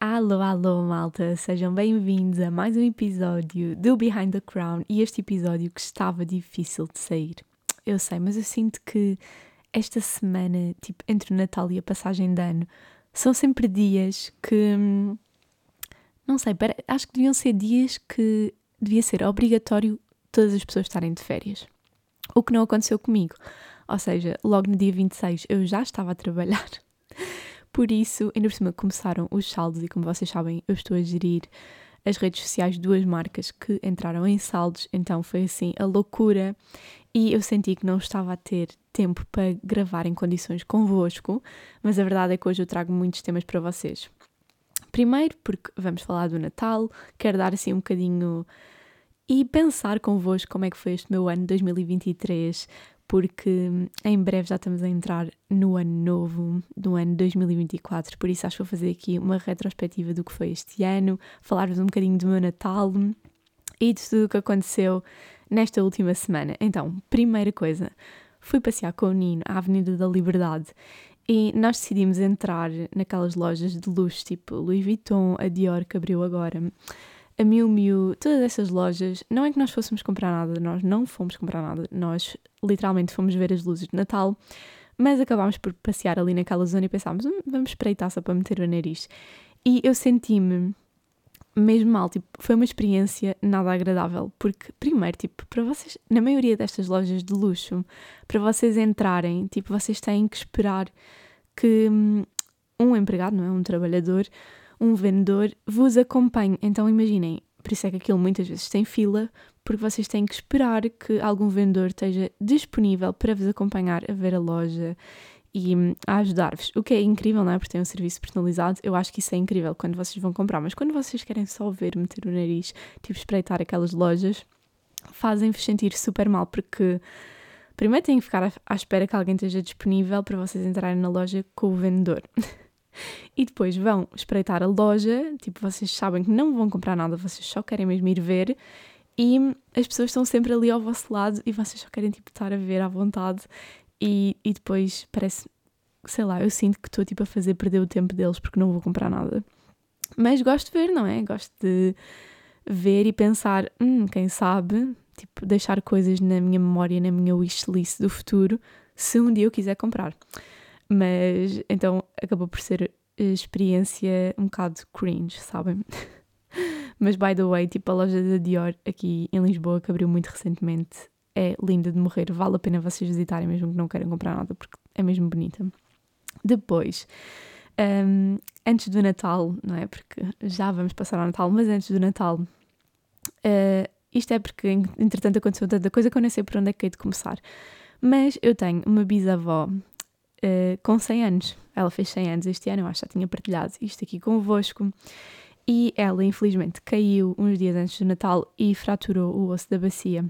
Alô, alô, malta! Sejam bem-vindos a mais um episódio do Behind the Crown e este episódio que estava difícil de sair. Eu sei, mas eu sinto que esta semana, tipo, entre o Natal e a passagem de ano, são sempre dias que. Não sei, acho que deviam ser dias que devia ser obrigatório todas as pessoas estarem de férias. O que não aconteceu comigo. Ou seja, logo no dia 26 eu já estava a trabalhar. Por isso, ainda por cima começaram os saldos e como vocês sabem, eu estou a gerir as redes sociais de duas marcas que entraram em saldos, então foi assim a loucura e eu senti que não estava a ter tempo para gravar em condições convosco, mas a verdade é que hoje eu trago muitos temas para vocês. Primeiro, porque vamos falar do Natal, quero dar assim um bocadinho e pensar convosco como é que foi este meu ano 2023, porque em breve já estamos a entrar no ano novo, no ano 2024, por isso acho que vou fazer aqui uma retrospectiva do que foi este ano, falar-vos um bocadinho do meu Natal e de tudo o que aconteceu nesta última semana. Então, primeira coisa, fui passear com o Nino à Avenida da Liberdade e nós decidimos entrar naquelas lojas de luxo, tipo Louis Vuitton, a Dior que abriu agora a Miu Miu, todas essas lojas, não é que nós fôssemos comprar nada, nós não fomos comprar nada, nós literalmente fomos ver as luzes de Natal, mas acabámos por passear ali naquela zona e pensámos, hum, vamos espreitar só para meter o nariz. E eu senti-me mesmo mal, tipo, foi uma experiência nada agradável, porque primeiro, tipo, para vocês, na maioria destas lojas de luxo, para vocês entrarem, tipo, vocês têm que esperar que hum, um empregado, não é, um trabalhador, um vendedor vos acompanhe. Então imaginem, por isso é que aquilo muitas vezes tem fila, porque vocês têm que esperar que algum vendedor esteja disponível para vos acompanhar a ver a loja e hum, a ajudar-vos. O que é incrível, não é? Porque tem um serviço personalizado. Eu acho que isso é incrível quando vocês vão comprar, mas quando vocês querem só ver, meter o nariz, tipo espreitar aquelas lojas, fazem-vos sentir super mal, porque primeiro têm que ficar à espera que alguém esteja disponível para vocês entrarem na loja com o vendedor. e depois vão espreitar a loja, tipo, vocês sabem que não vão comprar nada, vocês só querem mesmo ir ver e as pessoas estão sempre ali ao vosso lado e vocês só querem, tipo, estar a ver à vontade e, e depois parece, sei lá, eu sinto que estou, tipo, a fazer perder o tempo deles porque não vou comprar nada. Mas gosto de ver, não é? Gosto de ver e pensar, hum, quem sabe, tipo, deixar coisas na minha memória, na minha wishlist do futuro, se um dia eu quiser comprar. Mas então acabou por ser experiência um bocado cringe, sabem? Mas by the way, tipo a loja da Dior aqui em Lisboa, que abriu muito recentemente, é linda de morrer. Vale a pena vocês visitarem, mesmo que não queiram comprar nada, porque é mesmo bonita. Depois, um, antes do Natal, não é? Porque já vamos passar ao Natal, mas antes do Natal, uh, isto é porque entretanto aconteceu tanta coisa que eu nem sei por onde é que hei de começar. Mas eu tenho uma bisavó uh, com 100 anos. Ela fez 100 anos este ano, eu acho que já tinha partilhado isto aqui convosco. E ela, infelizmente, caiu uns dias antes do Natal e fraturou o osso da bacia.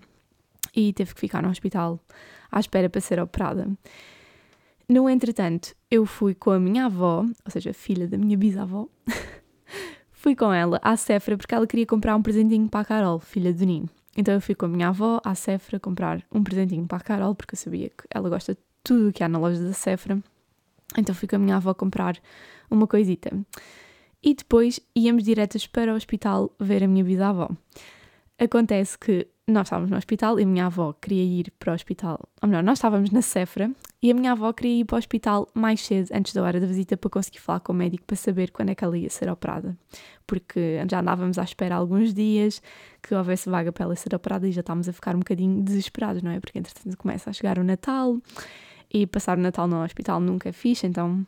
E teve que ficar no hospital à espera para ser operada. No entretanto, eu fui com a minha avó, ou seja, filha da minha bisavó, fui com ela à Sephora porque ela queria comprar um presentinho para a Carol, filha do Nino. Então eu fui com a minha avó à Sephora comprar um presentinho para a Carol porque eu sabia que ela gosta tudo o que há na loja da Sephora. Então fui com a minha avó comprar uma coisita. E depois íamos diretas para o hospital ver a minha bisavó. Acontece que nós estávamos no hospital e a minha avó queria ir para o hospital. Ou melhor, nós estávamos na Sephora e a minha avó queria ir para o hospital mais cedo, antes da hora da visita, para conseguir falar com o médico para saber quando é que ela ia ser operada. Porque já andávamos à espera alguns dias que houvesse vaga para ela ser operada e já estávamos a ficar um bocadinho desesperados, não é? Porque entretanto começa a chegar o Natal e passar o Natal no hospital nunca é fixe, então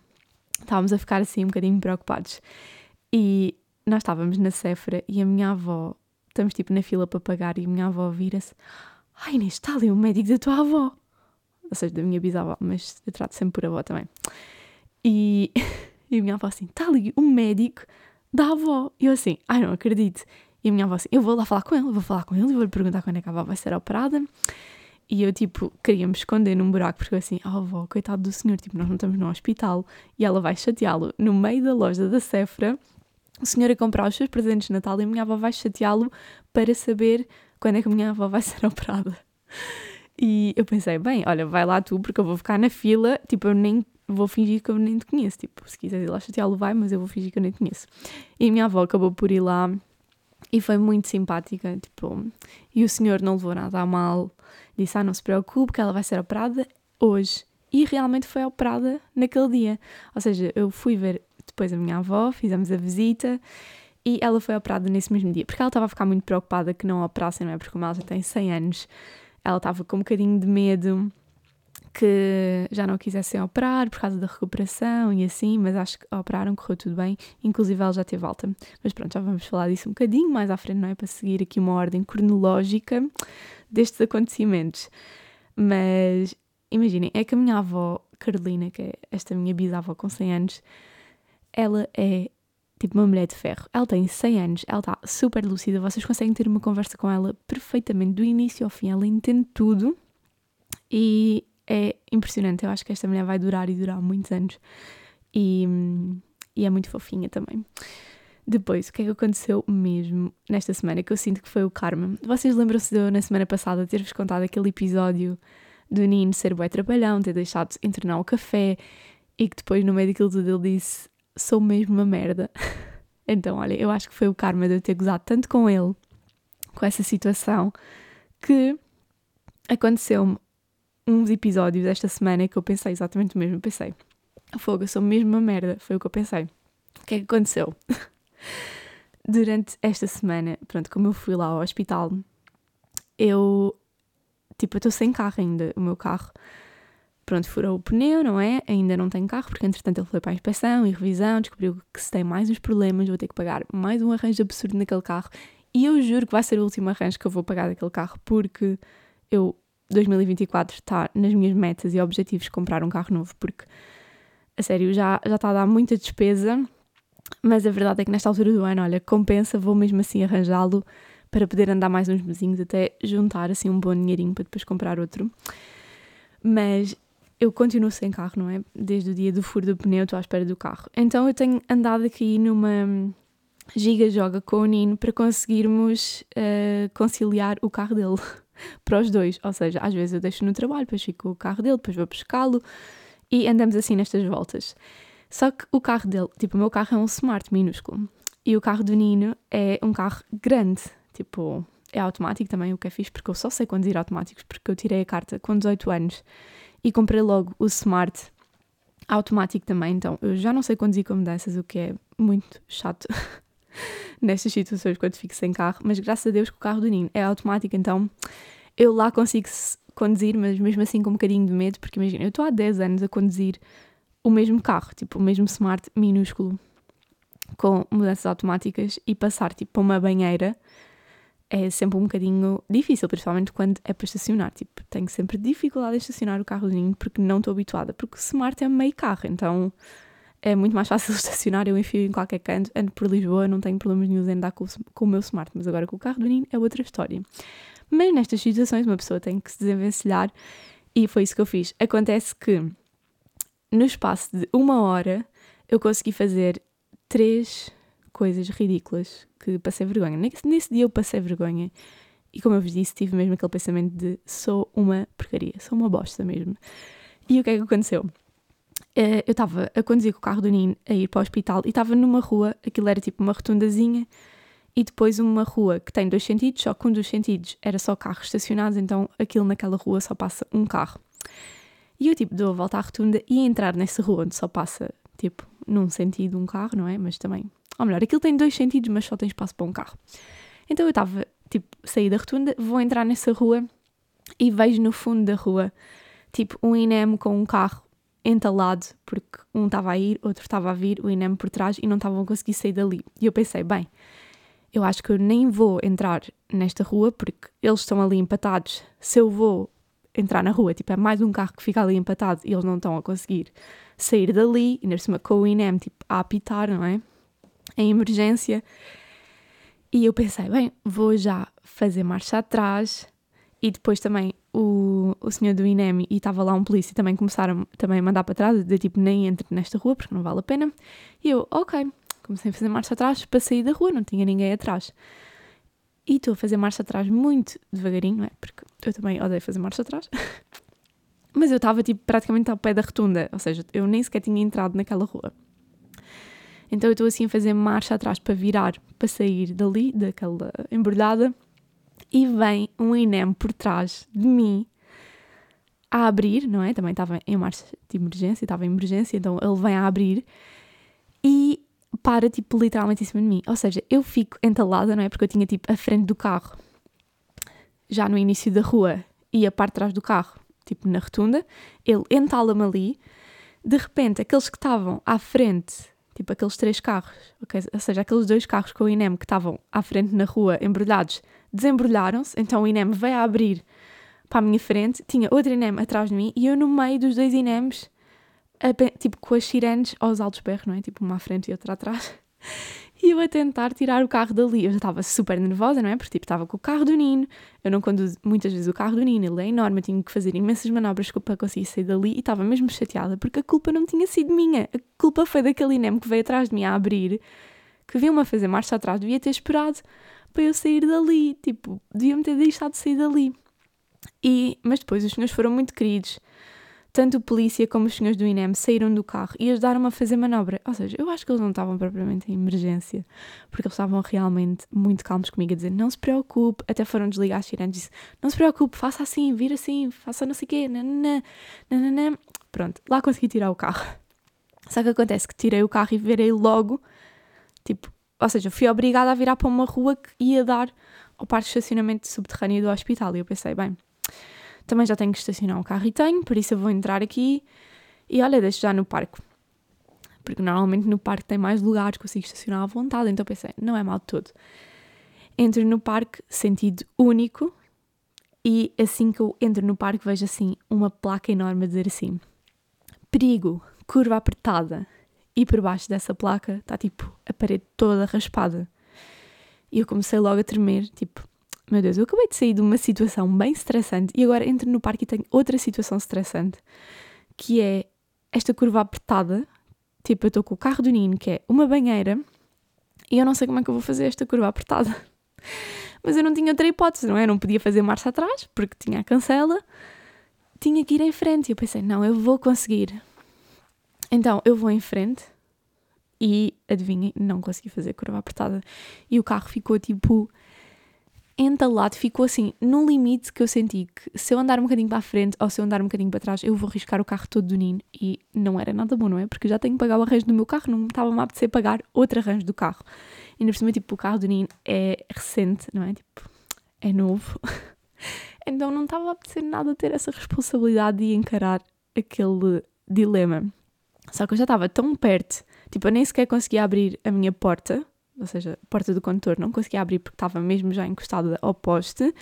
estávamos a ficar assim um bocadinho preocupados. E nós estávamos na Sephora e a minha avó, estamos tipo na fila para pagar e minha avó vira-se: Ai Inês, está ali o médico da tua avó. Ou seja, da minha bisavó, mas eu trato sempre por avó também. E, e a minha avó assim: está ali o médico da avó. E eu assim: Ai, não acredito. E a minha avó assim: Eu vou lá falar com ele, vou falar com ele e vou lhe perguntar quando é que a avó vai ser operada. E eu, tipo, queria me esconder num buraco, porque eu assim, oh avó, coitado do senhor, tipo, nós não estamos no hospital. E ela vai chateá-lo no meio da loja da Sephora, o senhor a comprar os seus presentes de Natal e a minha avó vai chateá-lo para saber quando é que a minha avó vai ser operada. E eu pensei, bem, olha, vai lá tu, porque eu vou ficar na fila, tipo, eu nem vou fingir que eu nem te conheço. Tipo, se quiseres ir lá chateá-lo, vai, mas eu vou fingir que eu nem te conheço. E a minha avó acabou por ir lá e foi muito simpática, tipo, e o senhor não levou nada a mal, disse, ah, não se preocupe, que ela vai ser operada hoje. E realmente foi operada naquele dia. Ou seja, eu fui ver depois a minha avó, fizemos a visita e ela foi operada nesse mesmo dia, porque ela estava a ficar muito preocupada que não a operassem, não é? Porque como ela já tem 100 anos, ela estava com um bocadinho de medo que já não quisessem operar por causa da recuperação e assim, mas acho que operaram, correu tudo bem, inclusive ela já teve alta. Mas pronto, já vamos falar disso um bocadinho mais à frente, não é? Para seguir aqui uma ordem cronológica destes acontecimentos. Mas imaginem, é que a minha avó Carolina, que é esta minha bisavó com 100 anos, ela é tipo uma mulher de ferro. Ela tem 100 anos, ela está super lúcida, vocês conseguem ter uma conversa com ela perfeitamente, do início ao fim, ela entende tudo e é impressionante. Eu acho que esta mulher vai durar e durar muitos anos e, e é muito fofinha também. Depois, o que é que aconteceu mesmo nesta semana que eu sinto que foi o karma? Vocês lembram-se de eu, na semana passada, ter-vos contado aquele episódio do Nino ser bué trabalhão, ter deixado de internar o café e que depois, no meio daquilo tudo, ele disse: Sou mesmo uma merda. então, olha, eu acho que foi o karma de eu ter gozado tanto com ele, com essa situação, que aconteceu-me uns episódios desta semana que eu pensei exatamente o mesmo. Eu pensei: Fogo, eu sou mesmo uma merda. Foi o que eu pensei. O que é que aconteceu? Durante esta semana, pronto, como eu fui lá ao hospital, eu, tipo, eu estou sem carro ainda. O meu carro pronto, furou o pneu, não é? Ainda não tenho carro, porque entretanto ele foi para a inspeção e revisão, descobriu que se tem mais uns problemas, vou ter que pagar mais um arranjo absurdo naquele carro. E eu juro que vai ser o último arranjo que eu vou pagar daquele carro, porque eu, 2024, está nas minhas metas e objetivos comprar um carro novo, porque, a sério, já, já está a dar muita despesa, mas a verdade é que nesta altura do ano, olha, compensa, vou mesmo assim arranjá-lo para poder andar mais uns mesinhos até juntar assim um bom dinheirinho para depois comprar outro. Mas eu continuo sem carro, não é? Desde o dia do furo do pneu estou à espera do carro. Então eu tenho andado aqui numa giga-joga com o Nino para conseguirmos uh, conciliar o carro dele para os dois. Ou seja, às vezes eu deixo no trabalho, depois fico com o carro dele, depois vou pescá-lo e andamos assim nestas voltas. Só que o carro dele, tipo, o meu carro é um smart minúsculo e o carro do Nino é um carro grande, tipo, é automático também, o que é fixe, porque eu só sei conduzir automáticos, porque eu tirei a carta com 18 anos e comprei logo o Smart automático também, então eu já não sei conduzir com mudanças, o que é muito chato nestas situações quando fico sem carro, mas graças a Deus que o carro do Nino é automático, então eu lá consigo conduzir, mas mesmo assim com um bocadinho de medo, porque imagina, eu estou há 10 anos a conduzir o mesmo carro, tipo o mesmo Smart minúsculo com mudanças automáticas e passar tipo para uma banheira é sempre um bocadinho difícil, principalmente quando é para estacionar. Tipo, tenho sempre dificuldade em estacionar o carro do Ninho porque não estou habituada, porque o Smart é meio carro, então é muito mais fácil estacionar, eu enfio em qualquer canto, ando por Lisboa, não tenho problemas nenhum em andar com, com o meu Smart, mas agora com o carro do Ninho é outra história. Mas nestas situações uma pessoa tem que se desenvencilhar e foi isso que eu fiz. Acontece que no espaço de uma hora eu consegui fazer três coisas ridículas que passei vergonha. Nesse, dia eu passei vergonha. E como eu vos disse, tive mesmo aquele pensamento de sou uma porcaria, sou uma bosta mesmo. E o que é que aconteceu? Uh, eu estava a conduzir com o carro do Nino a ir para o hospital e estava numa rua, aquilo era tipo uma rotundazinha, e depois uma rua que tem dois sentidos, só que um dos sentidos era só carros estacionados, então aquilo naquela rua só passa um carro. E eu tipo dou a volta à rotunda e entrar nessa rua onde só passa tipo num sentido um carro, não é? Mas também ou melhor, aquilo tem dois sentidos, mas só tem espaço para um carro. Então eu estava, tipo, saí da rotunda, vou entrar nessa rua e vejo no fundo da rua, tipo, um INEM com um carro entalado, porque um estava a ir, outro estava a vir, o INEM por trás e não estavam a conseguir sair dali. E eu pensei, bem, eu acho que eu nem vou entrar nesta rua porque eles estão ali empatados. Se eu vou entrar na rua, tipo, é mais um carro que fica ali empatado e eles não estão a conseguir sair dali, e nesse cima com o INEM, tipo, a apitar, não é? Em emergência. E eu pensei, bem, vou já fazer marcha atrás. E depois também o, o senhor do INEM e estava lá um polícia também começaram também a mandar para trás, de tipo, nem entre nesta rua porque não vale a pena. E eu, ok, Comecei a fazer marcha atrás para sair da rua, não tinha ninguém atrás. E estou a fazer marcha atrás muito devagarinho, não é? Porque eu também odeio fazer marcha atrás. Mas eu estava tipo praticamente ao pé da rotunda, ou seja, eu nem sequer tinha entrado naquela rua. Então eu estou assim a fazer marcha atrás para virar, para sair dali, daquela embrulhada, e vem um INEM por trás de mim a abrir, não é? Também estava em marcha de emergência, estava em emergência, então ele vem a abrir e para, tipo, literalmente em cima de mim. Ou seja, eu fico entalada, não é? Porque eu tinha, tipo, a frente do carro já no início da rua e a parte de trás do carro, tipo, na rotunda. Ele entala-me ali. De repente, aqueles que estavam à frente, tipo, aqueles três carros, okay? ou seja, aqueles dois carros com o INEM que estavam à frente na rua, embrulhados, desembrulharam-se. Então o INEM veio a abrir para a minha frente, tinha outro INEM atrás de mim e eu no meio dos dois INEMs tipo, com as sirenes aos altos berros, não é? Tipo, uma à frente e outra atrás. E eu a tentar tirar o carro dali. Eu já estava super nervosa, não é? Porque, tipo, estava com o carro do Nino. Eu não conduzo muitas vezes o carro do Nino, ele é enorme. Eu tinha que fazer imensas manobras para conseguir sair dali. E estava mesmo chateada porque a culpa não tinha sido minha. A culpa foi daquele INEM que veio atrás de mim a abrir, que viu-me a fazer marcha atrás. Devia ter esperado para eu sair dali. Tipo, devia-me ter deixado de sair dali. E, mas depois os senhores foram muito queridos tanto o polícia como os senhores do INEM saíram do carro e ajudaram-me a fazer manobra. Ou seja, eu acho que eles não estavam propriamente em emergência, porque eles estavam realmente muito calmos comigo a dizer: não se preocupe, até foram desligar as sirenes, disse: não se preocupe, faça assim, vira assim, faça não sei o quê, nananã, nananã. Pronto, lá consegui tirar o carro. Só que acontece que tirei o carro e virei logo, tipo, ou seja, fui obrigada a virar para uma rua que ia dar ao parque de estacionamento subterrâneo do hospital. E eu pensei, bem, também já tenho que estacionar o carro e tenho, por isso eu vou entrar aqui e olha, deixo já no parque. Porque normalmente no parque tem mais lugares, consigo estacionar à vontade, então pensei, não é mal de todo. Entro no parque, sentido único, e assim que eu entro no parque vejo assim uma placa enorme a dizer assim: perigo, curva apertada. E por baixo dessa placa está tipo a parede toda raspada. E eu comecei logo a tremer, tipo, meu Deus, eu acabei de sair de uma situação bem estressante e agora entro no parque e tenho outra situação estressante, que é esta curva apertada. Tipo, eu estou com o carro do Nino, que é uma banheira, e eu não sei como é que eu vou fazer esta curva apertada. Mas eu não tinha outra hipótese, não é? Eu não podia fazer marcha atrás, porque tinha a cancela, tinha que ir em frente. E eu pensei, não, eu vou conseguir. Então, eu vou em frente e, adivinhem, não consegui fazer curva apertada. E o carro ficou tipo entalado, ficou assim, no limite que eu senti que se eu andar um bocadinho para a frente ou se eu andar um bocadinho para trás, eu vou arriscar o carro todo do Nino e não era nada bom, não é? Porque já tenho que pagar o arranjo do meu carro, não me estava a apetecer pagar outro arranjo do carro. E ainda por cima, tipo, o carro do Nino é recente, não é? Tipo, é novo. então não estava a apetecer nada ter essa responsabilidade de encarar aquele dilema. Só que eu já estava tão perto, tipo, eu nem sequer conseguia abrir a minha porta ou seja, a porta do condutor não conseguia abrir porque estava mesmo já encostada ao poste.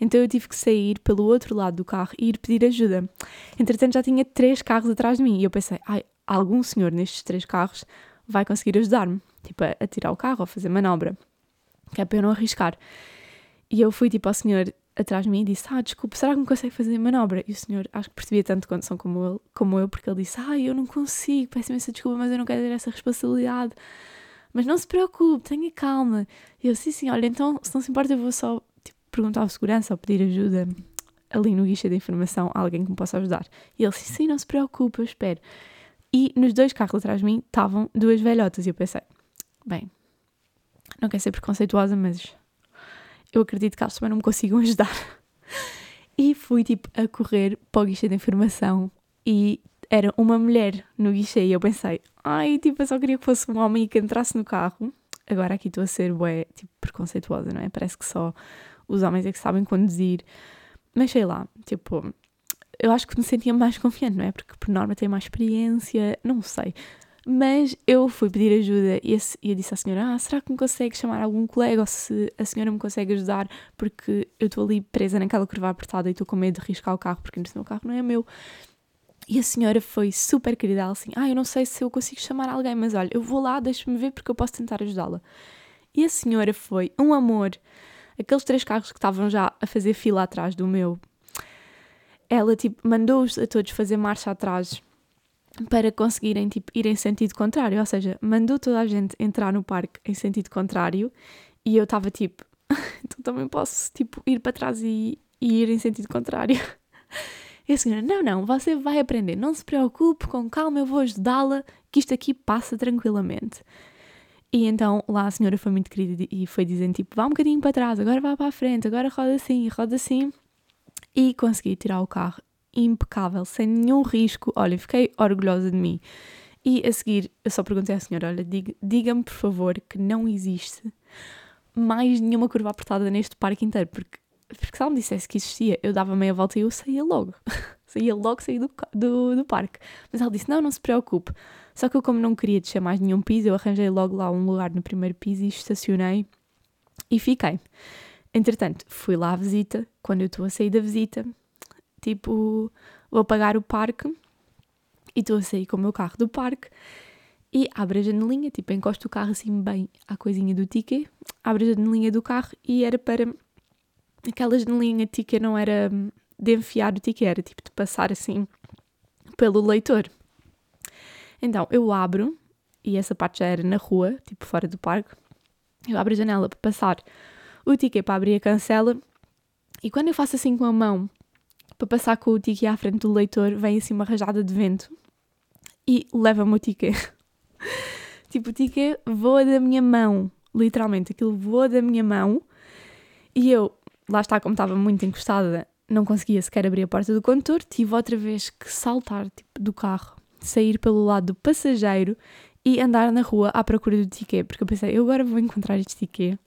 Então eu tive que sair pelo outro lado do carro e ir pedir ajuda. Entretanto já tinha três carros atrás de mim e eu pensei, ai, algum senhor nestes três carros vai conseguir ajudar-me, tipo a, tirar o carro ou fazer manobra, que é para eu não arriscar. E eu fui tipo ao senhor atrás de mim e disse: Ah, desculpe, será que me consegue fazer manobra? E o senhor, acho que percebia tanto condição como, ele, como eu, porque ele disse: Ah, eu não consigo, peço imensa desculpa, mas eu não quero ter essa responsabilidade mas não se preocupe, tenha calma. E eu, sim, sim, olha, então, se não se importa, eu vou só tipo, perguntar ao segurança ou pedir ajuda ali no guichê de informação a alguém que me possa ajudar. E ele, sim, sim, não se preocupe, eu espero. E nos dois carros atrás de mim estavam duas velhotas e eu pensei, bem, não quero ser preconceituosa, mas eu acredito que elas também não me consigam ajudar. E fui, tipo, a correr para o guichê de informação e era uma mulher no guichê e eu pensei, ai, tipo, eu só queria que fosse um homem e que entrasse no carro. Agora aqui estou a ser, bué, tipo, preconceituosa, não é? Parece que só os homens é que sabem conduzir. Mas sei lá, tipo, eu acho que me sentia mais confiante, não é? Porque por norma tenho mais experiência, não sei. Mas eu fui pedir ajuda e, eu disse à senhora: Ah, será que me consegue chamar algum colega ou se a senhora me consegue ajudar? Porque eu estou ali presa naquela curva apertada e estou com medo de arriscar o carro porque o meu carro não é meu. E a senhora foi super querida, ela assim, ah, eu não sei se eu consigo chamar alguém, mas olha, eu vou lá, deixa-me ver porque eu posso tentar ajudá-la. E a senhora foi um amor. Aqueles três carros que estavam já a fazer fila atrás do meu, ela tipo mandou-os a todos fazer marcha atrás para conseguirem tipo, ir em sentido contrário. Ou seja, mandou toda a gente entrar no parque em sentido contrário e eu estava tipo, então também posso tipo, ir para trás e, e ir em sentido contrário. E a senhora, não, não, você vai aprender, não se preocupe, com calma, eu vou ajudá-la, que isto aqui passa tranquilamente. E então lá a senhora foi muito querida e foi dizendo tipo, vá um bocadinho para trás, agora vá para a frente, agora roda assim, roda assim. E consegui tirar o carro impecável, sem nenhum risco. Olha, fiquei orgulhosa de mim. E a seguir, eu só perguntei à senhora: olha, diga-me por favor que não existe mais nenhuma curva apertada neste parque inteiro, porque, porque se ela me dissesse que existia, eu dava meia volta e eu saía logo. saía logo, saía do, do, do parque. Mas ela disse: não, não se preocupe. Só que eu, como não queria descer mais nenhum piso, eu arranjei logo lá um lugar no primeiro piso e estacionei e fiquei. Entretanto, fui lá à visita. Quando eu estou a sair da visita, tipo, vou pagar o parque e estou a sair com o meu carro do parque e abro a janelinha, tipo, encosto o carro assim bem à coisinha do ticket, abro a janelinha do carro e era para. Aquela janelinha ticket não era de enfiar o ticket, era tipo de passar assim pelo leitor. Então eu abro, e essa parte já era na rua, tipo fora do parque, eu abro a janela para passar o ticket para abrir a cancela e quando eu faço assim com a mão para passar com o ticket à frente do leitor, vem assim uma rajada de vento e leva-me o ticket. tipo, o ticket voa da minha mão, literalmente, aquilo voa da minha mão e eu, lá está, como estava muito encostada, não conseguia sequer abrir a porta do condutor, tive outra vez que saltar tipo, do carro, sair pelo lado do passageiro e andar na rua à procura do ticket, porque eu pensei, eu agora vou encontrar este ticket,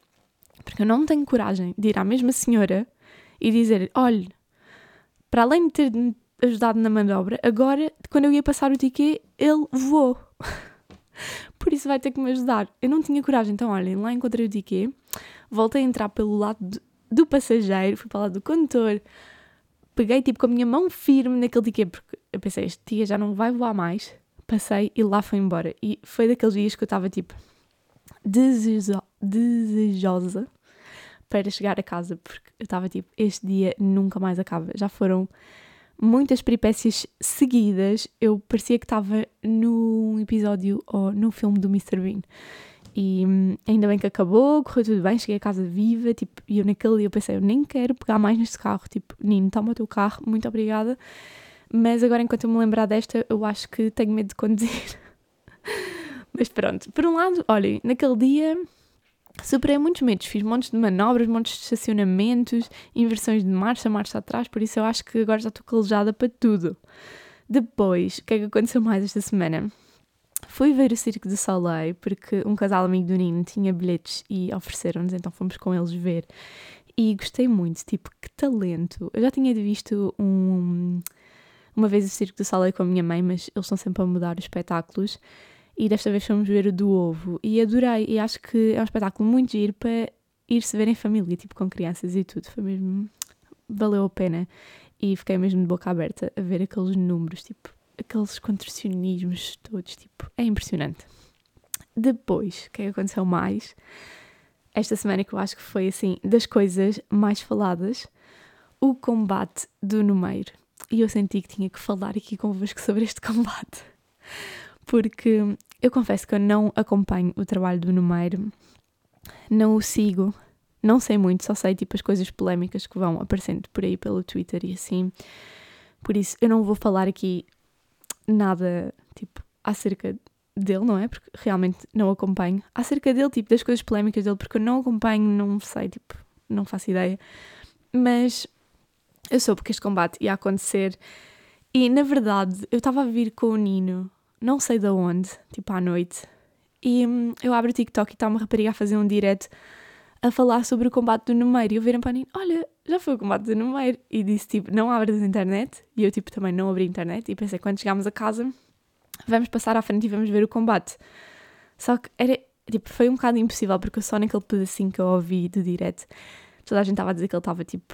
porque eu não tenho coragem de ir à mesma senhora e dizer, olhe, para além de ter ajudado na manobra, agora, quando eu ia passar o ticket, ele voou. Por isso vai ter que me ajudar. Eu não tinha coragem, então olhem, lá encontrei o ticket, voltei a entrar pelo lado do, passageiro, fui para lado do condutor, peguei tipo com a minha mão firme naquele ticket, porque eu pensei, este dia já não vai voar mais. Passei e lá foi embora. E foi daqueles dias que eu estava tipo desejo, desejosa para chegar a casa, porque eu estava tipo, este dia nunca mais acaba. Já foram muitas peripécias seguidas. Eu parecia que estava num episódio ou no filme do Mr. Bean. E hum, ainda bem que acabou, correu tudo bem, cheguei a casa viva, tipo, e eu naquele dia eu pensei, eu nem quero pegar mais neste carro, tipo, Nino, toma o teu carro, muito obrigada. Mas agora, enquanto eu me lembrar desta, eu acho que tenho medo de conduzir. Mas pronto, por um lado, olhem, naquele dia superei muitos medos, fiz montes de manobras, montes de estacionamentos, inversões de marcha, marcha atrás, por isso eu acho que agora já estou calejada para tudo. Depois, o que é que aconteceu mais esta semana? Fui ver o Circo de Soleil porque um casal amigo do Nino tinha bilhetes e ofereceram-nos, então fomos com eles ver. E gostei muito, tipo, que talento. Eu já tinha visto um, uma vez o Circo de Soleil com a minha mãe, mas eles estão sempre a mudar os espetáculos e desta vez fomos ver o do ovo e adorei e acho que é um espetáculo muito giro para ir-se ver em família, tipo com crianças e tudo, foi mesmo, valeu a pena e fiquei mesmo de boca aberta a ver aqueles números, tipo, aqueles contorcionismos todos, tipo, é impressionante. Depois, o que é que aconteceu mais? Esta semana que eu acho que foi assim, das coisas mais faladas, o combate do Numeiro. E eu senti que tinha que falar aqui convosco sobre este combate. Porque eu confesso que eu não acompanho o trabalho do Numeiro, não o sigo, não sei muito, só sei tipo as coisas polémicas que vão aparecendo por aí pelo Twitter e assim. Por isso eu não vou falar aqui nada tipo acerca dele, não é? Porque realmente não acompanho. Acerca dele, tipo, das coisas polémicas dele, porque eu não acompanho, não sei, tipo, não faço ideia. Mas eu soube que este combate ia acontecer e na verdade eu estava a vir com o Nino não sei de onde, tipo à noite, e hum, eu abro o TikTok e está uma rapariga a fazer um direct a falar sobre o combate do Numeiro. E eu virei para mim, olha, já foi o combate do Numeiro. E disse tipo, não abras a internet. E eu tipo também não abri a internet. E pensei, quando chegámos a casa, vamos passar à frente e vamos ver o combate. Só que era, tipo, foi um bocado impossível, porque só naquele pedacinho que eu ouvi do direct, toda a gente estava a dizer que ele estava tipo.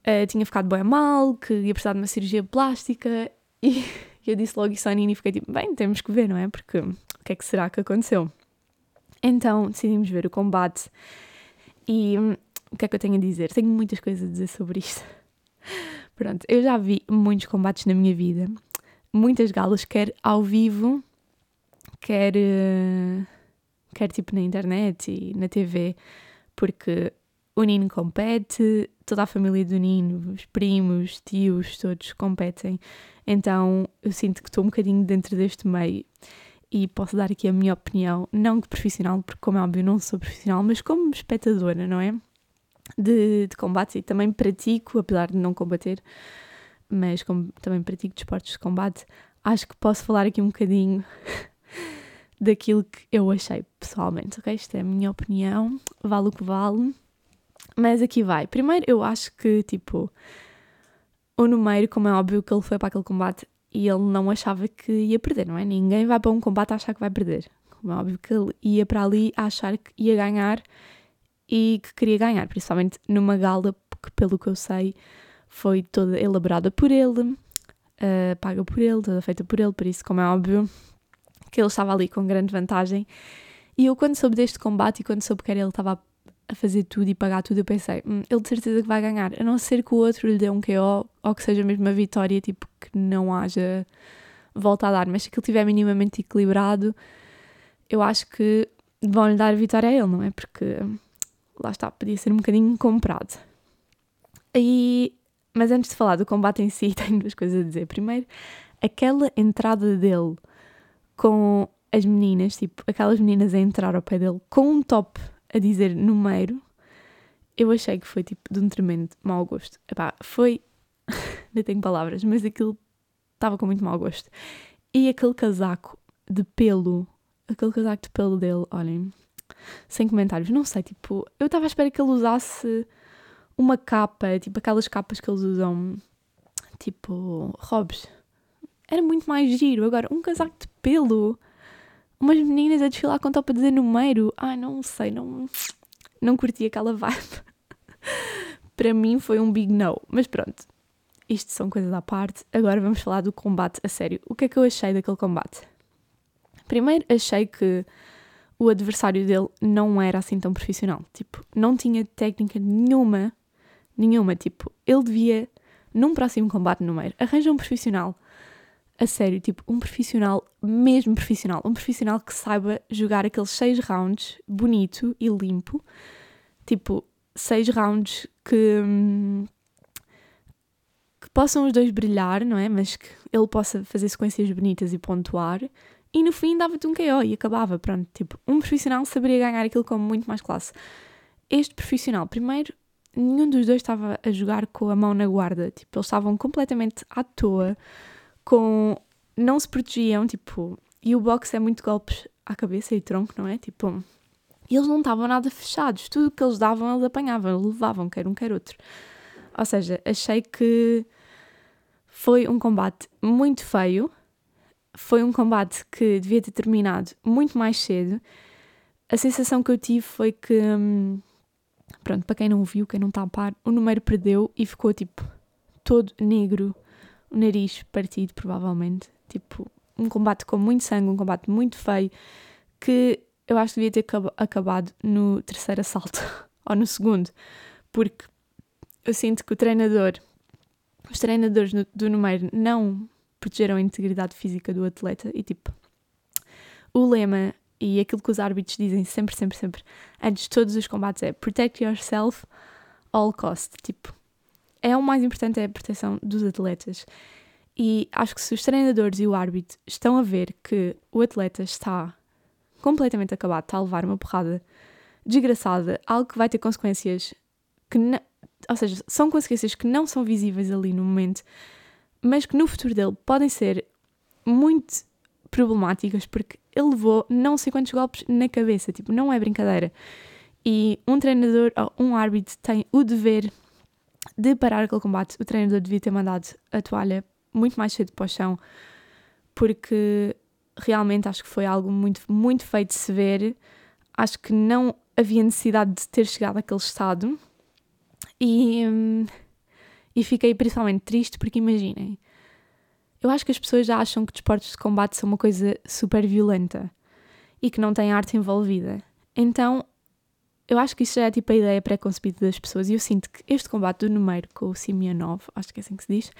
Uh, tinha ficado bem mal, que ia precisar de uma cirurgia plástica. E eu disse logo isso à Nina e fiquei tipo, bem, temos que ver, não é? Porque o que é que será que aconteceu? Então decidimos ver o combate e hum, o que é que eu tenho a dizer? Tenho muitas coisas a dizer sobre isto. Pronto, eu já vi muitos combates na minha vida. muitas galas, quer ao vivo, quer, uh, quer tipo na internet e na TV, porque o Nino compete, toda a família do Nino, os primos, tios, todos competem. Então eu sinto que estou um bocadinho dentro deste meio e posso dar aqui a minha opinião, não de profissional, porque como é óbvio não sou profissional, mas como espectadora, não é? De, de combate e também pratico, apesar de não combater, mas como também pratico desportos de combate, acho que posso falar aqui um bocadinho daquilo que eu achei pessoalmente, ok? Isto é a minha opinião, vale o que vale. Mas aqui vai. Primeiro, eu acho que, tipo, o número, como é óbvio que ele foi para aquele combate e ele não achava que ia perder, não é? Ninguém vai para um combate a achar que vai perder. Como é óbvio que ele ia para ali a achar que ia ganhar e que queria ganhar, principalmente numa gala que, pelo que eu sei, foi toda elaborada por ele, uh, paga por ele, toda feita por ele, por isso, como é óbvio, que ele estava ali com grande vantagem. E eu, quando soube deste combate e quando soube que era ele estava a fazer tudo e pagar tudo, eu pensei, hum, ele de certeza que vai ganhar, a não ser que o outro lhe dê um KO ou que seja mesmo uma vitória, tipo, que não haja volta a dar, mas se aquilo estiver minimamente equilibrado, eu acho que vão lhe dar a vitória a ele, não é? Porque lá está, podia ser um bocadinho comprado. E, mas antes de falar do combate em si, tenho duas coisas a dizer. Primeiro, aquela entrada dele com as meninas, tipo, aquelas meninas a entrar ao pé dele com um top a dizer número, eu achei que foi tipo de um tremendo mau gosto. Epá, foi. nem tenho palavras, mas aquilo estava com muito mau gosto. E aquele casaco de pelo, aquele casaco de pelo dele, olhem, sem comentários, não sei, tipo, eu estava à espera que ele usasse uma capa, tipo aquelas capas que eles usam, tipo, robes. Era muito mais giro. Agora, um casaco de pelo umas meninas a desfilar com top a dizer número. Ai, não sei, não, não curti aquela vibe. Para mim foi um big no. Mas pronto, isto são coisas à parte. Agora vamos falar do combate a sério. O que é que eu achei daquele combate? Primeiro, achei que o adversário dele não era assim tão profissional. Tipo, não tinha técnica nenhuma, nenhuma. Tipo, ele devia, num próximo combate no meio, arranjar um profissional a sério, tipo, um profissional, mesmo profissional, um profissional que saiba jogar aqueles seis rounds bonito e limpo, tipo, seis rounds que, que possam os dois brilhar, não é? Mas que ele possa fazer sequências bonitas e pontuar, e no fim dava-te um KO e acabava, pronto, tipo, um profissional saberia ganhar aquilo com muito mais classe. Este profissional, primeiro, nenhum dos dois estava a jogar com a mão na guarda, tipo, eles estavam completamente à toa, com. não se protegiam, tipo. E o boxe é muito golpes à cabeça e tronco, não é? Tipo. eles não estavam nada fechados. Tudo que eles davam, eles apanhavam, levavam, quer um, quer outro. Ou seja, achei que foi um combate muito feio. Foi um combate que devia ter terminado muito mais cedo. A sensação que eu tive foi que, hum, pronto, para quem não viu, quem não está a par, o número perdeu e ficou tipo todo negro o nariz partido, provavelmente. Tipo, um combate com muito sangue, um combate muito feio, que eu acho que devia ter acabado no terceiro assalto, ou no segundo, porque eu sinto que o treinador, os treinadores do número não protegeram a integridade física do atleta e tipo, o lema e aquilo que os árbitros dizem sempre, sempre, sempre, antes de todos os combates é protect yourself all cost, tipo, é o mais importante é a proteção dos atletas. E acho que se os treinadores e o árbitro estão a ver que o atleta está completamente acabado, está a levar uma porrada desgraçada, algo que vai ter consequências que não, ou seja, são consequências que não são visíveis ali no momento, mas que no futuro dele podem ser muito problemáticas porque ele levou não sei quantos golpes na cabeça, tipo, não é brincadeira. E um treinador ou um árbitro tem o dever de parar aquele combate, o treinador devia ter mandado a toalha muito mais cedo para o chão, porque realmente acho que foi algo muito, muito feito de se ver. Acho que não havia necessidade de ter chegado àquele estado. E, hum, e fiquei principalmente triste porque imaginem, eu acho que as pessoas já acham que desportos de combate são uma coisa super violenta e que não tem arte envolvida. Então eu acho que isso já é tipo a ideia pré-concebida das pessoas e eu sinto que este combate do número com o Simeonov, acho que é assim que se diz,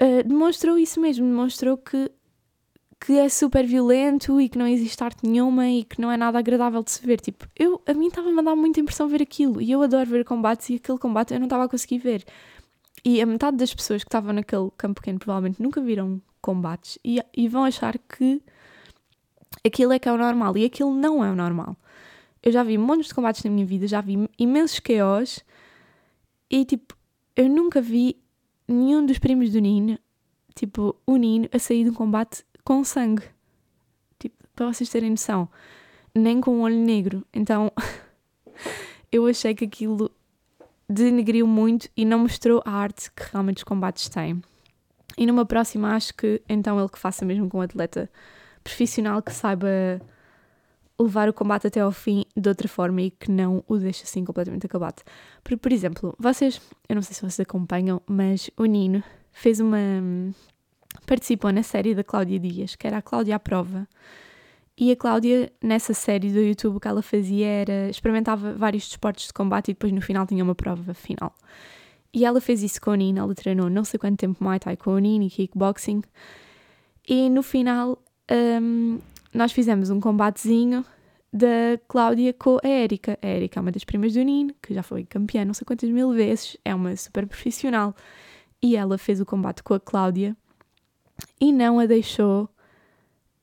uh, demonstrou isso mesmo, demonstrou que, que é super violento e que não existe arte nenhuma e que não é nada agradável de se ver. Tipo, eu, a mim estava a mandar muita impressão ver aquilo e eu adoro ver combates e aquele combate eu não estava a conseguir ver. E a metade das pessoas que estavam naquele campo pequeno provavelmente nunca viram combates e, e vão achar que aquilo é que é o normal e aquilo não é o normal. Eu já vi montes de combates na minha vida, já vi imensos KOs e tipo, eu nunca vi nenhum dos primos do Nino, tipo, o Nino, a sair de um combate com sangue. Tipo, para vocês terem noção. Nem com um olho negro. Então, eu achei que aquilo denegriu muito e não mostrou a arte que realmente os combates têm. E numa próxima, acho que então ele que faça mesmo com um atleta profissional que saiba levar o combate até ao fim de outra forma e que não o deixe assim completamente acabado. Porque, por exemplo, vocês, eu não sei se vocês acompanham, mas o Nino fez uma. participou na série da Cláudia Dias, que era a Cláudia à Prova. E a Cláudia, nessa série do YouTube, o que ela fazia era experimentava vários desportos de combate e depois no final tinha uma prova final. E ela fez isso com o Nino, ela treinou não sei quanto tempo Muay Thai com o Nino e kickboxing. E no final um, nós fizemos um combatezinho da Cláudia com a Érica. A Érica é uma das primas do Nino, que já foi campeã não sei quantas mil vezes, é uma super profissional. E ela fez o combate com a Cláudia e não a deixou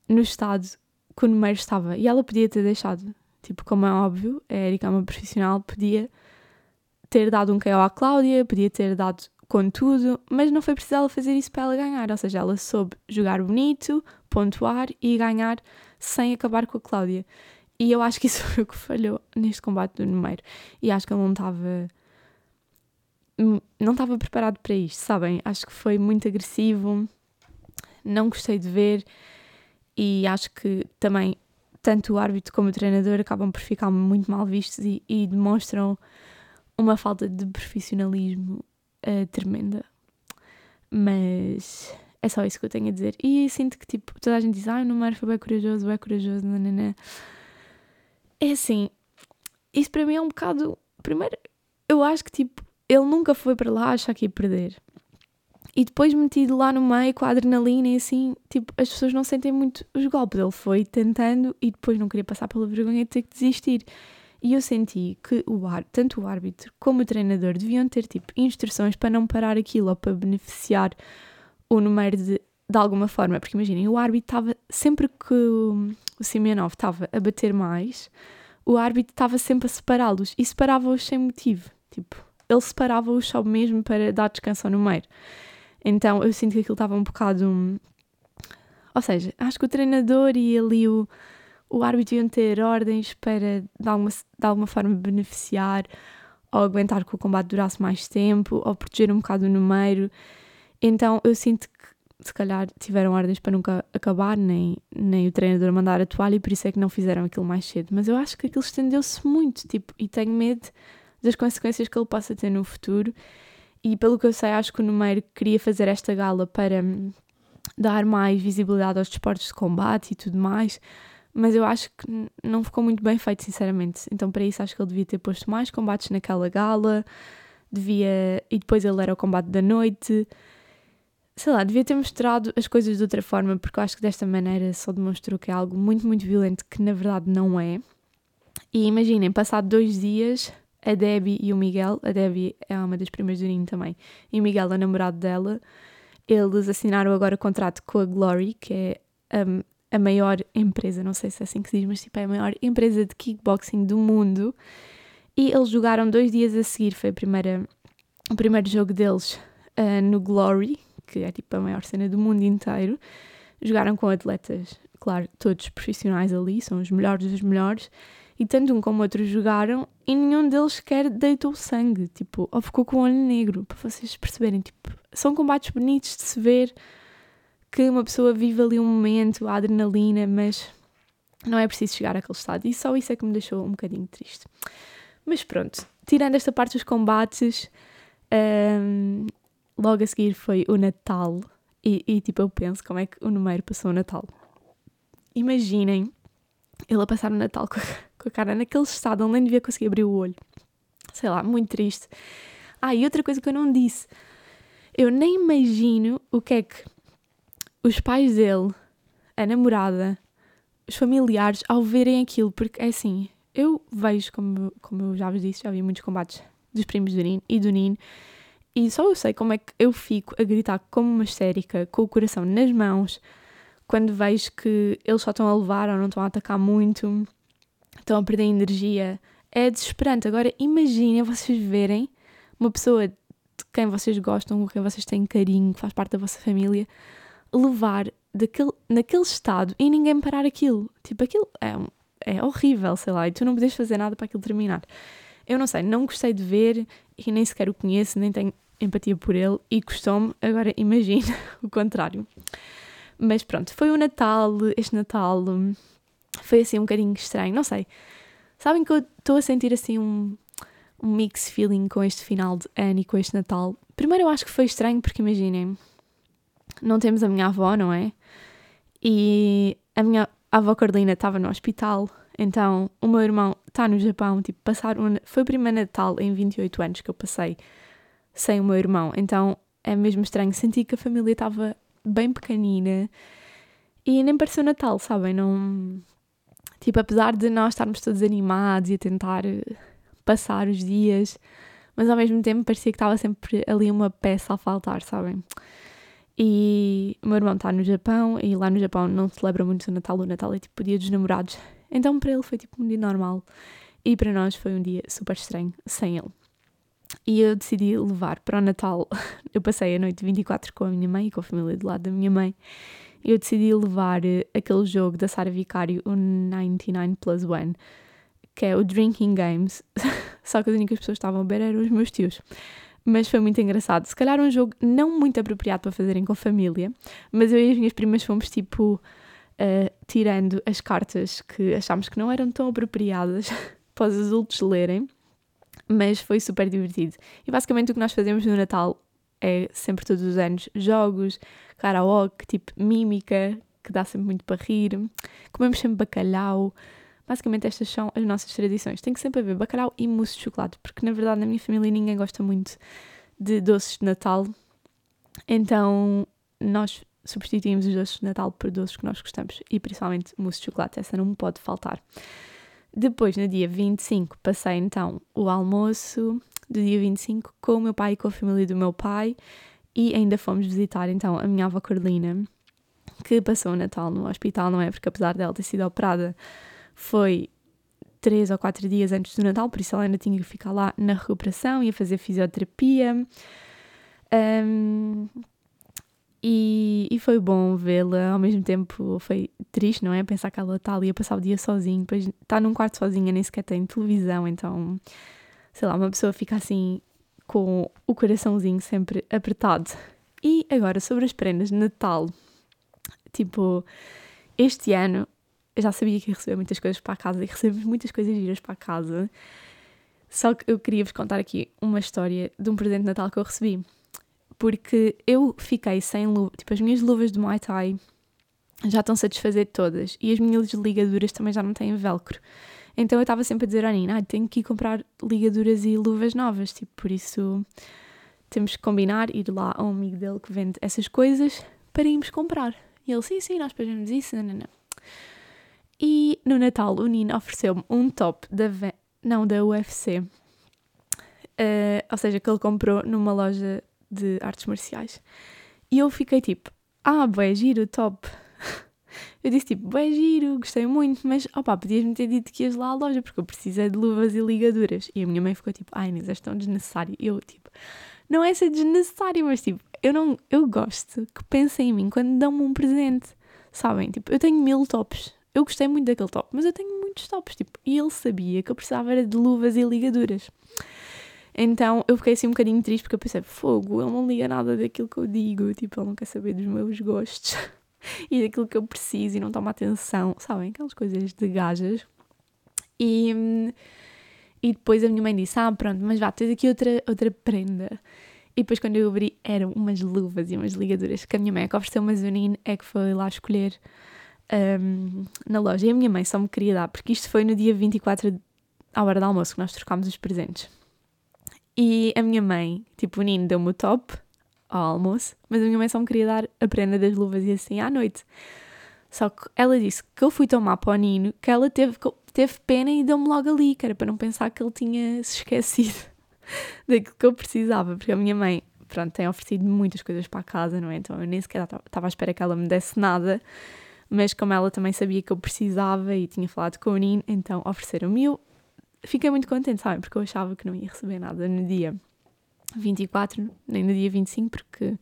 no estado que o número estava. E ela podia ter deixado. Tipo, como é óbvio, a Erika é uma profissional, podia ter dado um KO à Cláudia, podia ter dado com tudo, mas não foi preciso ela fazer isso para ela ganhar. Ou seja, ela soube jogar bonito, pontuar e ganhar sem acabar com a Cláudia. E eu acho que isso foi o que falhou neste combate do número. E acho que ele não estava. Não estava preparado para isto, sabem? Acho que foi muito agressivo, não gostei de ver e acho que também tanto o árbitro como o treinador acabam por ficar muito mal vistos e, e demonstram uma falta de profissionalismo uh, tremenda. Mas é só isso que eu tenho a dizer. E sinto que tipo, toda a gente diz, ah, o número foi bem corajoso, bem corajoso, nanana. É assim, isso para mim é um bocado. Primeiro, eu acho que tipo, ele nunca foi para lá achar que ia perder. E depois metido lá no meio com a adrenalina e assim, tipo, as pessoas não sentem muito os golpes. Ele foi tentando e depois não queria passar pela vergonha de ter que desistir. E eu senti que o ar, tanto o árbitro como o treinador deviam ter tipo instruções para não parar aquilo ou para beneficiar o número de, de alguma forma. Porque imaginem, o árbitro estava sempre que o, Simeonov estava a bater mais, o árbitro estava sempre a separá-los e separava-os sem motivo. Tipo, ele separava-os só mesmo para dar descanso ao número. Então eu sinto que aquilo estava um bocado. Ou seja, acho que o treinador e ali o, o árbitro iam ter ordens para de alguma, de alguma forma beneficiar ou aguentar que o combate durasse mais tempo ou proteger um bocado o número. Então eu sinto que se calhar tiveram ordens para nunca acabar, nem, nem o treinador mandar a toalha e por isso é que não fizeram aquilo mais cedo. Mas eu acho que aquilo estendeu-se muito, tipo, e tenho medo das consequências que ele possa ter no futuro. E pelo que eu sei, acho que o Numeiro queria fazer esta gala para hum, dar mais visibilidade aos desportos de combate e tudo mais, mas eu acho que não ficou muito bem feito, sinceramente. Então, para isso, acho que ele devia ter posto mais combates naquela gala, devia. e depois ele era o combate da noite. Sei lá, devia ter mostrado as coisas de outra forma, porque eu acho que desta maneira só demonstrou que é algo muito, muito violento, que na verdade não é. E imaginem, passado dois dias, a Debbie e o Miguel, a Debbie é uma das primas do Ninho também, e o Miguel é o namorado dela, eles assinaram agora contrato com a Glory, que é a, a maior empresa, não sei se é assim que se diz, mas tipo, é a maior empresa de kickboxing do mundo. E eles jogaram dois dias a seguir, foi a primeira, o primeiro jogo deles uh, no Glory, que é tipo a maior cena do mundo inteiro. Jogaram com atletas, claro, todos profissionais ali, são os melhores dos melhores e tanto um como outro jogaram e nenhum deles sequer deitou sangue, tipo, ou ficou com o olho negro, para vocês perceberem, tipo, são combates bonitos de se ver, que uma pessoa vive ali um momento, a adrenalina, mas não é preciso chegar àquele estado, e só isso é que me deixou um bocadinho triste. Mas pronto, tirando esta parte dos combates, um, logo a seguir foi o Natal, e, e tipo, eu penso como é que o número passou o Natal. Imaginem ele a passar o Natal com a, com a cara naquele estado, onde nem devia conseguir abrir o olho. Sei lá, muito triste. Ah, e outra coisa que eu não disse. Eu nem imagino o que é que os pais dele, a namorada, os familiares, ao verem aquilo, porque é assim, eu vejo, como, como eu já vos disse, já vi muitos combates dos primos do Nino e do Nino, e só eu sei como é que eu fico a gritar como uma histérica, com o coração nas mãos, quando vejo que eles só estão a levar ou não estão a atacar muito, estão a perder energia. É desesperante. Agora imaginem vocês verem uma pessoa de quem vocês gostam, com quem vocês têm carinho, que faz parte da vossa família, levar daquele, naquele estado e ninguém parar aquilo. Tipo, aquilo é, é horrível, sei lá, e tu não podes fazer nada para aquilo terminar. Eu não sei, não gostei de ver e nem sequer o conheço, nem tenho empatia por ele e gostou-me. Agora imagina o contrário. Mas pronto, foi o Natal, este Natal foi assim um bocadinho estranho, não sei. Sabem que eu estou a sentir assim um, um mix feeling com este final de ano e com este Natal. Primeiro eu acho que foi estranho porque imaginem, não temos a minha avó, não é? E a minha avó Carolina estava no hospital, então o meu irmão está no Japão, tipo, passar um, foi o primeiro Natal em 28 anos que eu passei sem o meu irmão, então é mesmo estranho, senti que a família estava bem pequenina e nem pareceu Natal, sabem? Não. Tipo, apesar de nós estarmos todos animados e a tentar eh, passar os dias, mas ao mesmo tempo parecia que estava sempre ali uma peça a faltar, sabem? E o meu irmão está no Japão e lá no Japão não celebra muito o Natal, o Natal é tipo o dia dos namorados. Então para ele foi tipo um dia normal e para nós foi um dia super estranho sem ele. E eu decidi levar para o Natal. Eu passei a noite 24 com a minha mãe e com a família do lado da minha mãe. Eu decidi levar eh, aquele jogo da Sara Vicário, o 99 Plus One, que é o Drinking Games. Só que as únicas pessoas que estavam a beber eram os meus tios. Mas foi muito engraçado. Se calhar um jogo não muito apropriado para fazerem com família, mas eu e as minhas primas fomos tipo uh, tirando as cartas que achámos que não eram tão apropriadas para os adultos lerem mas foi super divertido. E basicamente o que nós fazemos no Natal é sempre todos os anos jogos, karaoke, tipo mímica, que dá sempre muito para rir, comemos sempre bacalhau. Basicamente estas são as nossas tradições. Tem que sempre haver bacalhau e mousse de chocolate, porque na verdade na minha família ninguém gosta muito de doces de Natal. Então nós substituímos os doces de Natal por doces que nós gostamos e principalmente mousse de chocolate, essa não pode faltar. Depois, no dia 25, passei então o almoço do dia 25 com o meu pai e com a família do meu pai e ainda fomos visitar então a minha avó Carolina, que passou o Natal no hospital, não é? Porque apesar dela ter sido operada, foi três ou quatro dias antes do Natal, por isso ela ainda tinha que ficar lá na recuperação e a fazer fisioterapia. Um, e, e foi bom vê-la, ao mesmo tempo foi triste, não é? Pensar que ela está ali a passar o dia sozinha, depois está num quarto sozinha, nem sequer tem televisão, então, sei lá, uma pessoa fica assim com o coraçãozinho sempre apertado. E agora sobre as prendas de Natal, tipo, este ano eu já sabia que ia receber muitas coisas para a casa e recebemos muitas coisas giras para a casa. Só que eu queria vos contar aqui uma história de um presente de Natal que eu recebi porque eu fiquei sem luva, tipo, as minhas luvas de Muay Thai já estão-se a desfazer todas e as minhas ligaduras também já não têm velcro. Então eu estava sempre a dizer à Nina, ah, tenho que ir comprar ligaduras e luvas novas, tipo, por isso temos que combinar, ir lá a um amigo dele que vende essas coisas para irmos comprar. E ele, sim, sim, nós fazemos isso, não, não, não. E no Natal o Nino ofereceu-me um top da, não, da UFC, uh, eh, ou seja, que ele comprou numa loja de artes marciais. E eu fiquei tipo, ah, bué giro, top. Eu disse tipo, bué giro, gostei muito, mas opá, podias-me ter dito que ias lá à loja porque eu precisei de luvas e ligaduras. E a minha mãe ficou tipo, ai Inês, és tão desnecessário. Eu tipo, não é ser desnecessário, mas tipo, eu não, eu gosto que pensem em mim quando dão-me um presente. Sabem? Tipo, eu tenho mil tops. Eu gostei muito daquele top, mas eu tenho muitos tops, tipo, e ele sabia que eu precisava era de luvas e ligaduras. Então eu fiquei assim um bocadinho triste porque eu pensei, fogo, ele não liga nada daquilo que eu digo, tipo, ele não quer saber dos meus gostos e daquilo que eu preciso e não toma atenção, sabem? Aquelas coisas de gajas. E, e depois a minha mãe disse, ah, pronto, mas vá, tens aqui outra, outra prenda. E depois quando eu abri eram umas luvas e umas ligaduras que a minha mãe é que ofereceu uma Zunine é que foi lá escolher um, na loja. E a minha mãe só me queria dar, porque isto foi no dia 24 à hora do almoço que nós trocámos os presentes. E a minha mãe, tipo, o Nino deu-me o top, ao almoço, mas a minha mãe só me queria dar a prenda das luvas e assim à noite. Só que ela disse que eu fui tomar para o Nino, que ela teve, teve pena e deu-me logo ali, que era para não pensar que ele tinha se esquecido daquilo que eu precisava, porque a minha mãe, pronto, tem oferecido muitas coisas para a casa, não é? Então eu nem sequer estava à espera que ela me desse nada, mas como ela também sabia que eu precisava e tinha falado com o Nino, então ofereceram-me. Eu fiquei muito contente, sabe? Porque eu achava que não ia receber nada no dia 24, nem no dia 25, porque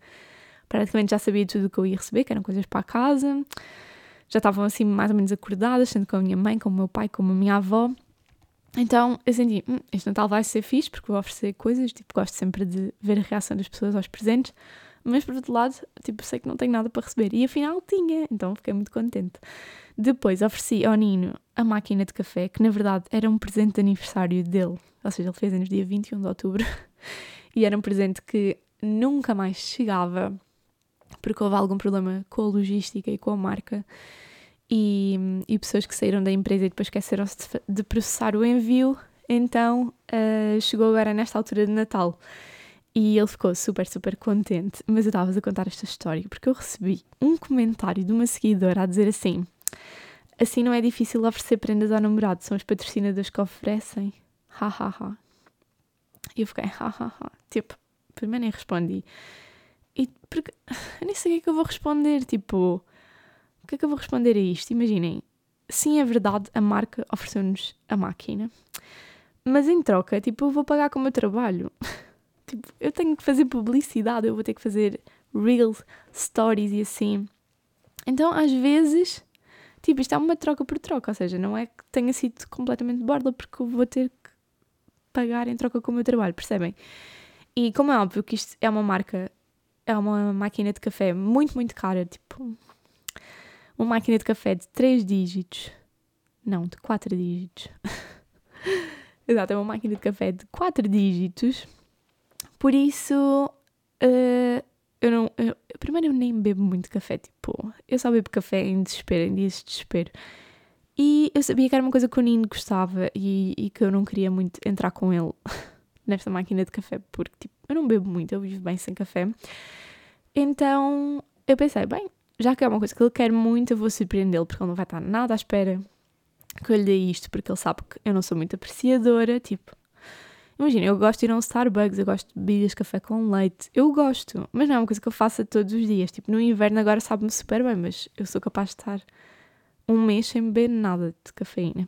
praticamente já sabia tudo o que eu ia receber, que eram coisas para a casa. Já estavam assim mais ou menos acordadas, tanto com a minha mãe, como o meu pai, como a minha avó. Então eu senti, hum, este Natal vai ser fixe porque vou oferecer coisas, tipo, gosto sempre de ver a reação das pessoas aos presentes, mas por outro lado, tipo, sei que não tenho nada para receber. E afinal tinha, então fiquei muito contente. Depois ofereci ao Nino a máquina de café, que na verdade era um presente de aniversário dele, ou seja, ele fez anos dia 21 de outubro, e era um presente que nunca mais chegava porque houve algum problema com a logística e com a marca. E, e pessoas que saíram da empresa e depois esqueceram-se de, de, processar o envio, então uh, chegou agora nesta altura de Natal. E ele ficou super, super contente. Mas eu estava a contar esta história porque eu recebi um comentário de uma seguidora a dizer assim: Assim não é difícil oferecer prendas ao namorado, são os patrocinadores que oferecem. Ha ha ha. E eu fiquei, ha ha ha. Tipo, primeiro nem respondi. E porque eu nem sei o que é que eu vou responder. Tipo, o que é que eu vou responder a isto? Imaginem, sim, é verdade, a marca ofereceu-nos a máquina, mas em troca, tipo, eu vou pagar com o meu trabalho. tipo, eu tenho que fazer publicidade, eu vou ter que fazer reels, stories e assim. Então, às vezes, tipo, isto é uma troca por troca, ou seja, não é que tenha sido completamente borda, porque eu vou ter que pagar em troca com o meu trabalho, percebem? E como é óbvio que isto é uma marca, é uma máquina de café muito, muito cara, tipo, uma máquina de café de 3 dígitos, não, de 4 dígitos. Exato, é uma máquina de café de 4 dígitos, por isso, uh, eu não. Eu, primeiro, eu nem bebo muito café, tipo, eu só bebo café em desespero, em dias de desespero. E eu sabia que era uma coisa que o Nino gostava e, e que eu não queria muito entrar com ele nesta máquina de café, porque tipo, eu não bebo muito, eu vivo bem sem café. Então eu pensei, bem, já que é uma coisa que ele quer muito, eu vou surpreendê-lo, porque ele não vai estar nada à espera que eu lhe dê isto, porque ele sabe que eu não sou muito apreciadora. Tipo, imagina, eu gosto de ir a um Starbucks, eu gosto de bebidas café com leite, eu gosto, mas não é uma coisa que eu faça todos os dias. Tipo, no inverno agora sabe-me super bem, mas eu sou capaz de estar um mês sem beber nada de cafeína.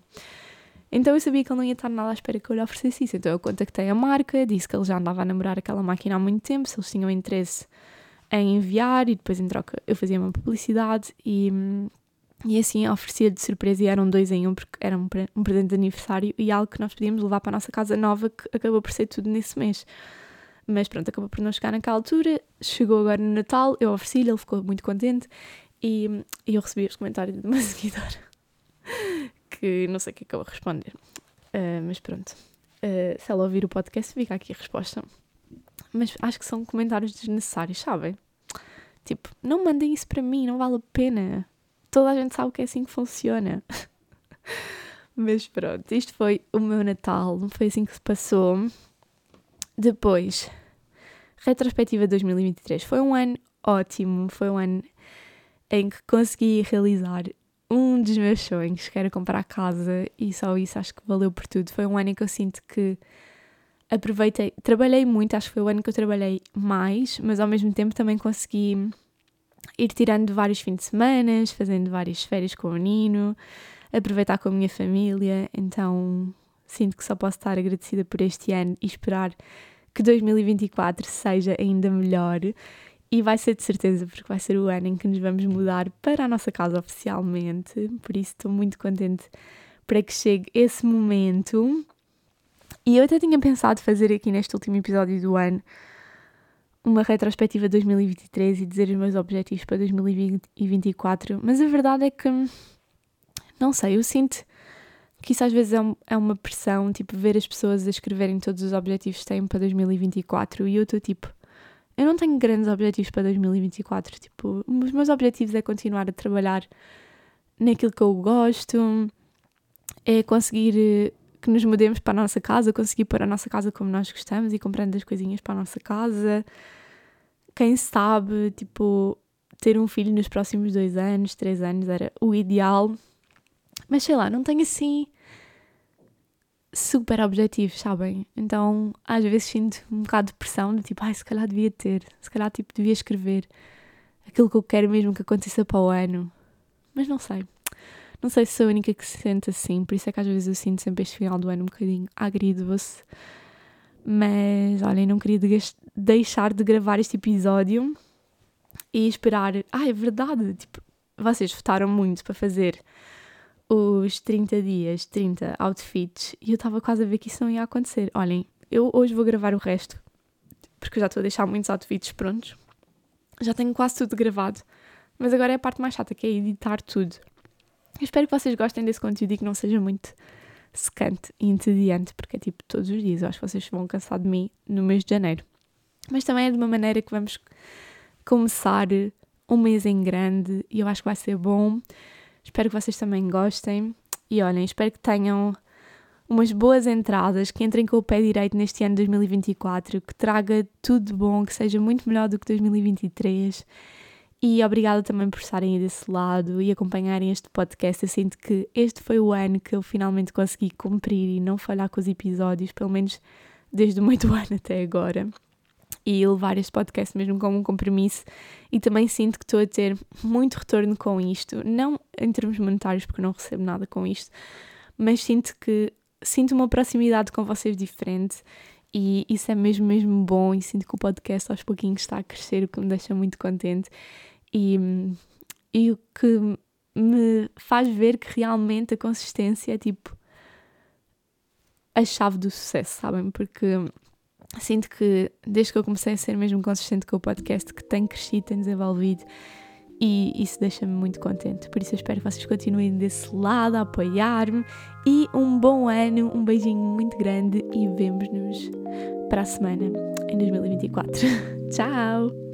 Então eu sabia que ele não ia estar nada à espera que eu lhe oferecesse isso. Então eu contactei a marca, disse que ele já andava a namorar aquela máquina há muito tempo, se eles tinham interesse em enviar e depois em troca eu fazia uma publicidade e, e assim oferecia de surpresa e eram dois em um porque era um, presente de aniversário e algo que nós podíamos levar para a nossa casa nova que acabou por ser tudo nesse mês. Mas pronto, acabou por não chegar naquela altura, chegou agora no Natal, eu ofereci-lhe, ele ficou muito contente e, e eu recebi os comentários de uma seguidora que não sei o que eu vou responder. Uh, mas pronto. Uh, se ela ouvir o podcast, fica aqui a resposta. Mas acho que são comentários desnecessários, sabem? Tipo, não mandem isso para mim, não vale a pena. Toda a gente sabe que é assim que funciona. mas pronto, isto foi o meu Natal, foi assim que se passou. Depois, retrospectiva 2023. Foi um ano ótimo, foi um ano em que consegui realizar um dos meus sonhos, que era comprar casa, e só isso acho que valeu por tudo. Foi um ano em que eu sinto que aproveitei, trabalhei muito, acho que foi o ano que eu trabalhei mais, mas ao mesmo tempo também consegui ir tirando vários fins de semana, fazendo várias férias com o Nino, aproveitar com a minha família, então sinto que só posso estar agradecida por este ano e esperar que 2024 seja ainda melhor e vai ser de certeza, porque vai ser o ano em que nos vamos mudar para a nossa casa oficialmente. Por isso estou muito contente para que chegue esse momento. E eu até tinha pensado fazer aqui neste último episódio do ano uma retrospectiva de 2023 e dizer os meus objetivos para 2024, mas a verdade é que não sei, eu sinto que isso às vezes é, um, é uma pressão, tipo, ver as pessoas a escreverem todos os objetivos que têm para 2024 e eu estou tipo, eu não tenho grandes objetivos para 2024. Tipo, os meus objetivos é continuar a trabalhar naquilo que eu gosto, é conseguir eh, que nos mudemos para a nossa casa, conseguir pôr a nossa casa como nós gostamos e comprando as coisinhas para a nossa casa. quem sabe, tipo, ter um filho nos próximos dois anos, três anos era o ideal. Mas sei lá, não tenho assim super objetivos, sabem? Então às vezes sinto um bocado de pressão, de tipo, ai, se calhar devia ter, se calhar tipo, devia escrever aquilo que eu quero mesmo que aconteça para o ano. Mas não sei. Não sei se sou a única que se sente assim, por isso é que às vezes eu sinto sempre este final do ano um bocadinho agridoce. Mas olhem, não queria deixar de gravar este episódio e esperar. Ah, é verdade! Tipo, vocês votaram muito para fazer os 30 dias, 30 outfits, e eu estava quase a ver que isso não ia acontecer. Olhem, eu hoje vou gravar o resto, porque eu já estou a deixar muitos outfits prontos. Já tenho quase tudo gravado, mas agora é a parte mais chata, que é editar tudo. Eu espero que vocês gostem desse conteúdo e que não seja muito secante e entediante, porque é tipo todos os dias. Eu acho que vocês vão cansar de mim no mês de janeiro. Mas também é de uma maneira que vamos começar um mês em grande e eu acho que vai ser bom. Espero que vocês também gostem. E olhem, espero que tenham umas boas entradas, que entrem com o pé direito neste ano de 2024, que traga tudo bom, que seja muito melhor do que 2023. E obrigada também por estarem aí desse lado e acompanharem este podcast. Eu sinto que este foi o ano que eu finalmente consegui cumprir e não falhar com os episódios, pelo menos desde o meio do ano até agora e levar este podcast mesmo como um compromisso. E também sinto que estou a ter muito retorno com isto, não em termos monetários, porque eu não recebo nada com isto, mas sinto que sinto uma proximidade com vocês diferente e isso é mesmo, mesmo bom. E sinto que o podcast aos pouquinhos está a crescer, o que me deixa muito contente e, e o que me faz ver que realmente a consistência é tipo a chave do sucesso, sabem? Porque sinto que desde que eu comecei a ser mesmo consistente com o podcast, que tem crescido, tem desenvolvido e isso deixa-me muito contente. Por isso eu espero que vocês continuem desse lado a apoiar-me e um bom ano, um beijinho muito grande e vemos-nos para a semana em 2024. Tchau!